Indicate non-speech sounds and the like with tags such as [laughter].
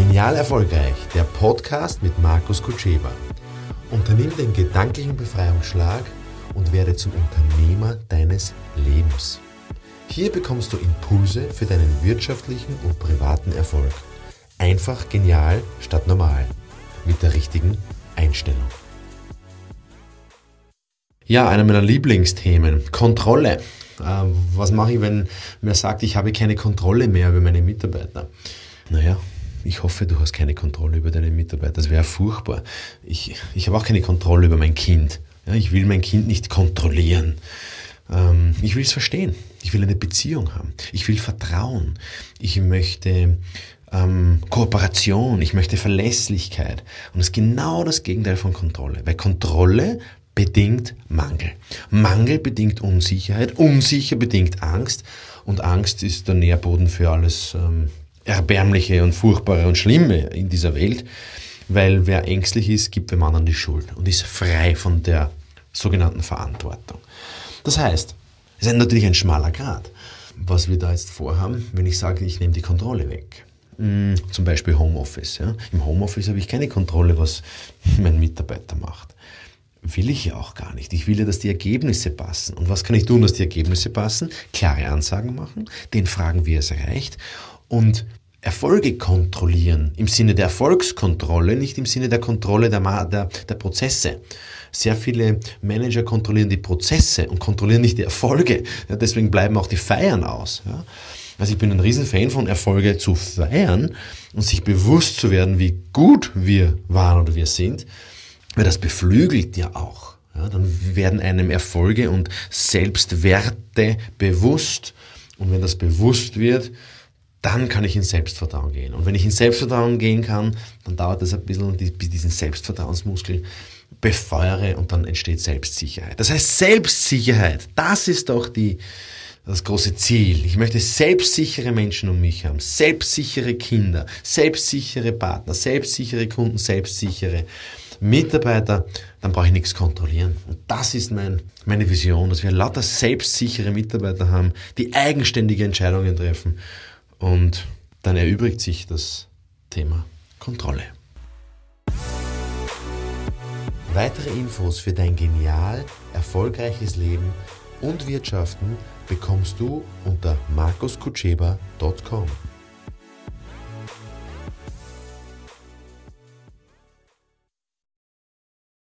Genial Erfolgreich, der Podcast mit Markus Kutscheba. Unternimm den gedanklichen Befreiungsschlag und werde zum Unternehmer deines Lebens. Hier bekommst du Impulse für deinen wirtschaftlichen und privaten Erfolg. Einfach genial statt normal. Mit der richtigen Einstellung. Ja, einer meiner Lieblingsthemen. Kontrolle. Äh, was mache ich, wenn mir sagt, ich habe keine Kontrolle mehr über meine Mitarbeiter? Naja, ich hoffe, du hast keine Kontrolle über deine Mitarbeiter. Das wäre furchtbar. Ich, ich habe auch keine Kontrolle über mein Kind. Ja, ich will mein Kind nicht kontrollieren. Ähm, ich will es verstehen. Ich will eine Beziehung haben. Ich will Vertrauen. Ich möchte ähm, Kooperation. Ich möchte Verlässlichkeit. Und das ist genau das Gegenteil von Kontrolle. Weil Kontrolle bedingt Mangel. Mangel bedingt Unsicherheit. Unsicher bedingt Angst. Und Angst ist der Nährboden für alles ähm, Erbärmliche und Furchtbare und Schlimme in dieser Welt. Weil wer ängstlich ist, gibt dem anderen die Schuld und ist frei von der sogenannten Verantwortung. Das heißt, es ist natürlich ein schmaler Grad, was wir da jetzt vorhaben, wenn ich sage, ich nehme die Kontrolle weg. Hm, zum Beispiel Homeoffice. Ja. Im Homeoffice habe ich keine Kontrolle, was [laughs] mein Mitarbeiter macht. Will ich ja auch gar nicht. Ich will ja, dass die Ergebnisse passen. Und was kann ich tun, dass die Ergebnisse passen? Klare Ansagen machen, den fragen, wie es erreicht und Erfolge kontrollieren, im Sinne der Erfolgskontrolle, nicht im Sinne der Kontrolle der, der, der Prozesse. Sehr viele Manager kontrollieren die Prozesse und kontrollieren nicht die Erfolge. Ja, deswegen bleiben auch die Feiern aus. Ja. Also ich bin ein Riesenfan von Erfolge zu feiern und sich bewusst zu werden, wie gut wir waren oder wir sind, weil das beflügelt ja auch. Ja, dann werden einem Erfolge und Selbstwerte bewusst und wenn das bewusst wird, dann kann ich in Selbstvertrauen gehen. Und wenn ich in Selbstvertrauen gehen kann, dann dauert das ein bisschen, bis diesen Selbstvertrauensmuskel befeuere und dann entsteht Selbstsicherheit. Das heißt, Selbstsicherheit, das ist doch die, das große Ziel. Ich möchte selbstsichere Menschen um mich haben, selbstsichere Kinder, selbstsichere Partner, selbstsichere Kunden, selbstsichere Mitarbeiter, dann brauche ich nichts kontrollieren. Und das ist mein, meine Vision, dass wir lauter selbstsichere Mitarbeiter haben, die eigenständige Entscheidungen treffen und dann erübrigt sich das Thema Kontrolle. Weitere Infos für dein genial erfolgreiches Leben und Wirtschaften bekommst du unter markuskutscheba.com.